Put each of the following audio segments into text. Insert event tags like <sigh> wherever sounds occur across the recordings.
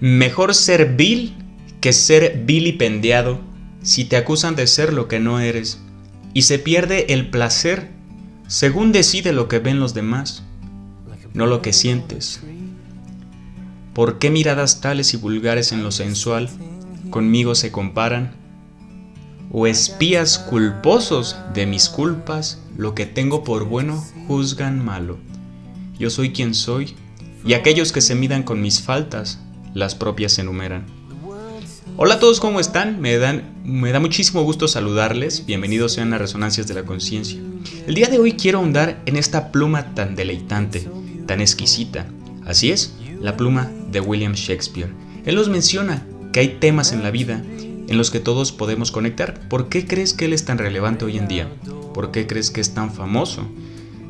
Mejor ser vil que ser vilipendiado si te acusan de ser lo que no eres, y se pierde el placer según decide lo que ven los demás, no lo que sientes. ¿Por qué miradas tales y vulgares en lo sensual conmigo se comparan? ¿O espías culposos de mis culpas lo que tengo por bueno juzgan malo? Yo soy quien soy, y aquellos que se midan con mis faltas las propias enumeran. Hola a todos, ¿cómo están? Me, dan, me da muchísimo gusto saludarles. Bienvenidos sean a Resonancias de la Conciencia. El día de hoy quiero ahondar en esta pluma tan deleitante, tan exquisita. Así es, la pluma de William Shakespeare. Él nos menciona que hay temas en la vida en los que todos podemos conectar. ¿Por qué crees que él es tan relevante hoy en día? ¿Por qué crees que es tan famoso?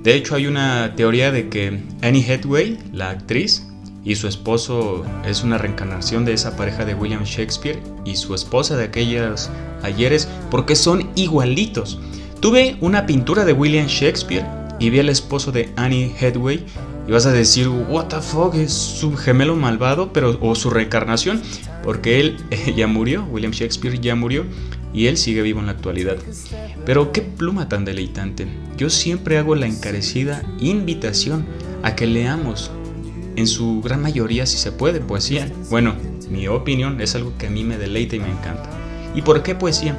De hecho, hay una teoría de que Annie Hathaway, la actriz, y su esposo es una reencarnación de esa pareja de William Shakespeare y su esposa de aquellos ayeres porque son igualitos. Tuve una pintura de William Shakespeare y vi al esposo de Annie Hathaway y vas a decir, what the fuck, es su gemelo malvado, pero o su reencarnación, porque él <laughs> ya murió, William Shakespeare ya murió y él sigue vivo en la actualidad. Pero qué pluma tan deleitante. Yo siempre hago la encarecida invitación a que leamos en su gran mayoría si se puede poesía. Bueno, mi opinión es algo que a mí me deleita y me encanta. ¿Y por qué poesía?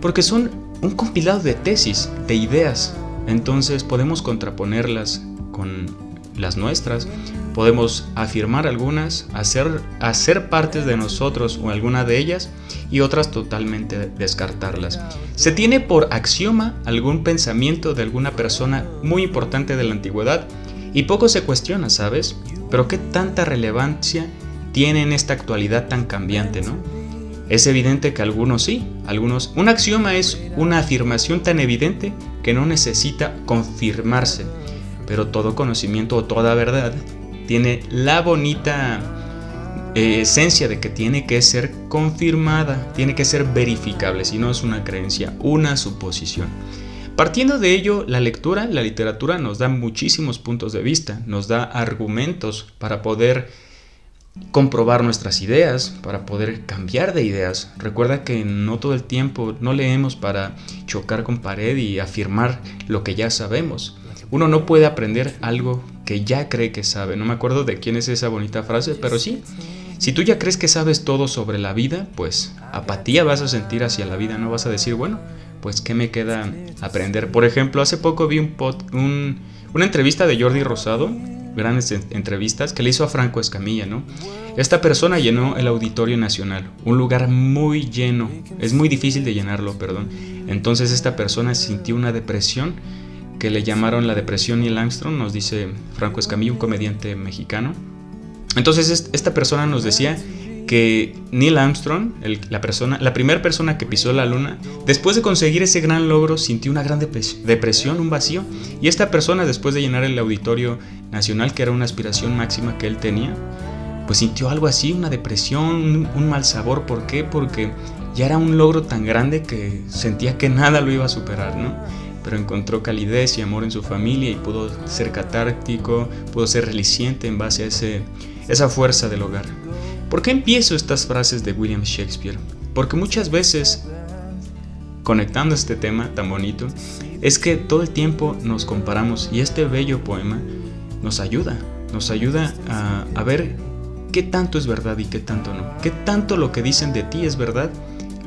Porque son un compilado de tesis, de ideas. Entonces podemos contraponerlas con las nuestras, podemos afirmar algunas, hacer, hacer partes de nosotros o alguna de ellas y otras totalmente descartarlas. Se tiene por axioma algún pensamiento de alguna persona muy importante de la antigüedad y poco se cuestiona, ¿sabes? Pero ¿qué tanta relevancia tiene en esta actualidad tan cambiante, no? Es evidente que algunos sí, algunos... Un axioma es una afirmación tan evidente que no necesita confirmarse, pero todo conocimiento o toda verdad tiene la bonita eh, esencia de que tiene que ser confirmada, tiene que ser verificable, si no es una creencia, una suposición. Partiendo de ello, la lectura, la literatura nos da muchísimos puntos de vista, nos da argumentos para poder comprobar nuestras ideas, para poder cambiar de ideas. Recuerda que no todo el tiempo no leemos para chocar con pared y afirmar lo que ya sabemos. Uno no puede aprender algo que ya cree que sabe. No me acuerdo de quién es esa bonita frase, pero sí. Si tú ya crees que sabes todo sobre la vida, pues apatía vas a sentir hacia la vida, no vas a decir, bueno, pues ¿qué me queda aprender? Por ejemplo, hace poco vi un, una entrevista de Jordi Rosado, grandes entrevistas, que le hizo a Franco Escamilla, ¿no? Esta persona llenó el Auditorio Nacional, un lugar muy lleno, es muy difícil de llenarlo, perdón. Entonces esta persona sintió una depresión que le llamaron la depresión Neil Armstrong, nos dice Franco Escamilla, un comediante mexicano. Entonces esta persona nos decía que Neil Armstrong, la, persona, la primera persona que pisó la luna, después de conseguir ese gran logro, sintió una gran depresión, un vacío. Y esta persona, después de llenar el auditorio nacional, que era una aspiración máxima que él tenía, pues sintió algo así, una depresión, un, mal sabor. ¿Por qué? Porque ya era un logro tan grande que sentía que nada lo iba a superar, ¿no? Pero encontró calidez y amor en su familia y pudo ser catártico, pudo ser reliciente en base a ese, esa fuerza del hogar. ¿Por qué empiezo estas frases de William Shakespeare? Porque muchas veces, conectando este tema tan bonito, es que todo el tiempo nos comparamos y este bello poema nos ayuda, nos ayuda a, a ver qué tanto es verdad y qué tanto no, qué tanto lo que dicen de ti es verdad,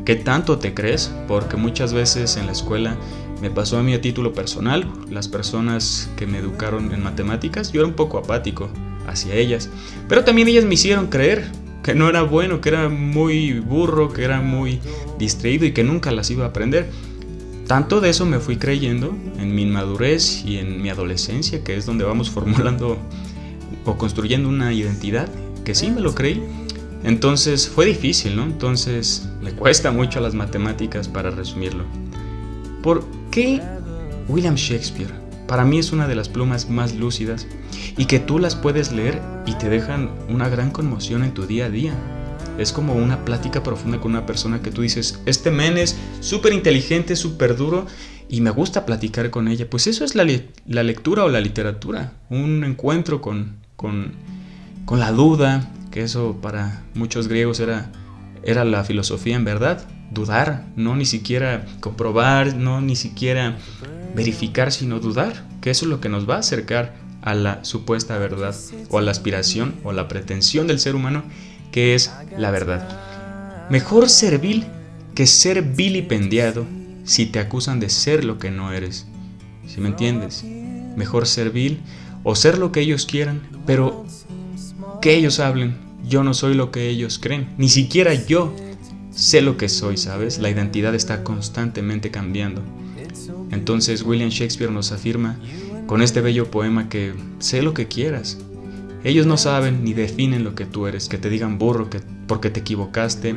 qué tanto te crees, porque muchas veces en la escuela me pasó a mí a título personal, las personas que me educaron en matemáticas, yo era un poco apático hacia ellas, pero también ellas me hicieron creer que no era bueno, que era muy burro, que era muy distraído y que nunca las iba a aprender. Tanto de eso me fui creyendo en mi inmadurez y en mi adolescencia, que es donde vamos <laughs> formulando o construyendo una identidad, que sí me lo creí. Entonces fue difícil, ¿no? Entonces me cuesta mucho las matemáticas para resumirlo. ¿Por qué William Shakespeare? Para mí es una de las plumas más lúcidas y que tú las puedes leer y te dejan una gran conmoción en tu día a día. Es como una plática profunda con una persona que tú dices, este men es súper inteligente, súper duro y me gusta platicar con ella. Pues eso es la, lectura o la literatura, un encuentro con, con, con la duda, que eso para muchos griegos era, era la filosofía en verdad, dudar, no ni siquiera comprobar, no ni siquiera verificar, sino dudar, que eso es lo que nos va a acercar a la supuesta verdad o a la aspiración o la pretensión del ser humano, que es la verdad. Mejor servil que ser vilipendiado si te acusan de ser lo que no eres. Si me entiendes? Mejor servil o ser lo que ellos quieran, pero que ellos hablen. Yo no soy lo que ellos creen, ni siquiera yo sé lo que soy, ¿sabes? La identidad está constantemente cambiando. Entonces William Shakespeare nos afirma con este bello poema que sé lo que quieras. Ellos no saben ni definen lo que tú eres, que te digan burro que porque te equivocaste,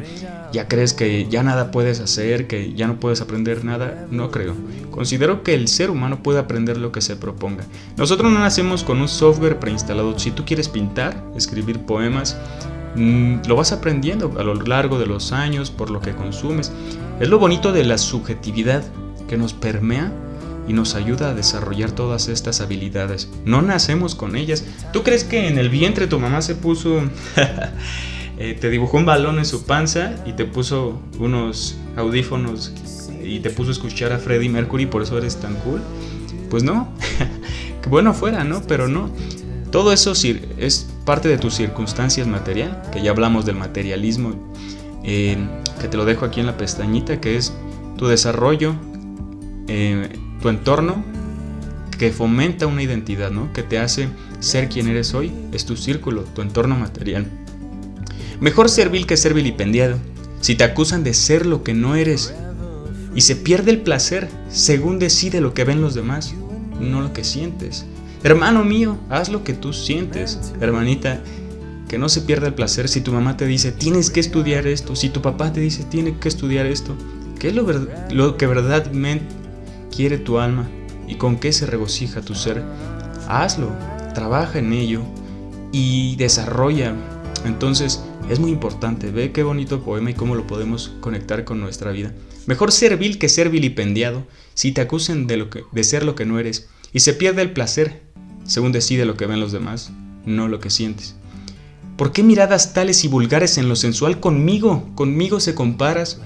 ya crees que ya nada puedes hacer, que ya no puedes aprender nada, no creo. Considero que el ser humano puede aprender lo que se proponga. Nosotros no nacemos con un software preinstalado. Si tú quieres pintar, escribir poemas, lo vas aprendiendo a lo largo de los años por lo que consumes. Es lo bonito de la subjetividad que nos permea y nos ayuda a desarrollar todas estas habilidades. No nacemos con ellas. ¿Tú crees que en el vientre tu mamá se puso... <laughs> Eh, te dibujó un balón en su panza y te puso unos audífonos y te puso a escuchar a Freddie Mercury, por eso eres tan cool? Pues no. <laughs> bueno fuera, ¿no? Pero no. Todo eso es parte de tus circunstancias material, que ya hablamos del materialismo, eh, que te lo dejo aquí en la pestañita, que es tu desarrollo eh, tu entorno que fomenta una identidad, ¿no? Que te hace ser quien eres hoy, es tu círculo, tu entorno material. Mejor servil que ser vilipendiado. Si te acusan de ser lo que no eres y se pierde el placer según decide lo que ven los demás, no lo que sientes. Hermano mío, haz lo que tú sientes. Hermanita, que no se pierda el placer si tu mamá te dice tienes que estudiar esto, si tu papá te dice tienes que estudiar esto. ¿Qué es lo, lo que verdaderamente quiere tu alma y con qué se regocija tu ser, hazlo, trabaja en ello y desarrolla. Entonces es muy importante, ve qué bonito poema y cómo lo podemos conectar con nuestra vida. Mejor ser vil que ser vilipendiado si te acusen de, lo que, de ser lo que no eres y se pierde el placer según decide lo que ven los demás, no lo que sientes. ¿Por qué miradas tales y vulgares en lo sensual conmigo? Conmigo se comparas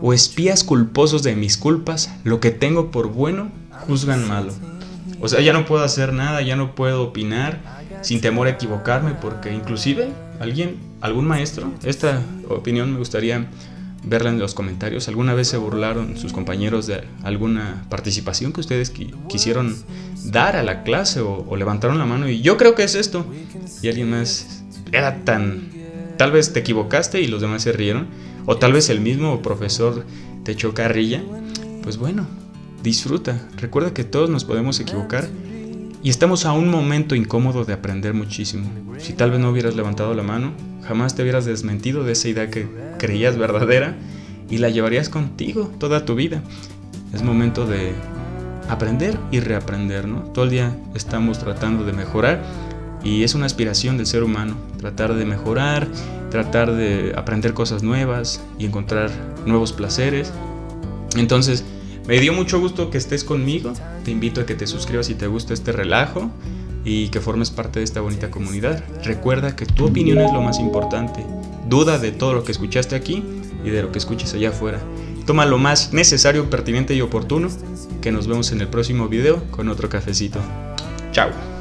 o espías culposos de mis culpas, lo que tengo por bueno, juzgan malo. O sea, ya no puedo hacer nada, ya no puedo opinar sin temor a equivocarme, porque inclusive alguien, algún maestro, esta opinión me gustaría verla en los comentarios, alguna vez se burlaron sus compañeros de alguna participación que ustedes quisieron dar a la clase o, o levantaron la mano y yo creo que es esto. Y alguien más era tan... Tal vez te equivocaste y los demás se rieron o tal vez el mismo profesor te echó carrilla, pues bueno, disfruta. Recuerda que todos nos podemos equivocar y estamos a un momento incómodo de aprender muchísimo. Si tal vez no hubieras levantado la mano, jamás te hubieras desmentido de esa idea que creías verdadera y la llevarías contigo toda tu vida. Es momento de aprender y reaprender, ¿no? Todo el día estamos tratando de mejorar y es una aspiración del ser humano, tratar de mejorar, tratar de aprender cosas nuevas y encontrar nuevos placeres. Entonces, me dio mucho gusto que estés conmigo. Te invito a que te suscribas si te gusta este relajo y que formes parte de esta bonita comunidad. Recuerda que tu opinión es lo más importante. Duda de todo lo que escuchaste aquí y de lo que escuches allá afuera. Toma lo más necesario, pertinente y oportuno. Que nos vemos en el próximo video con otro cafecito. Chao.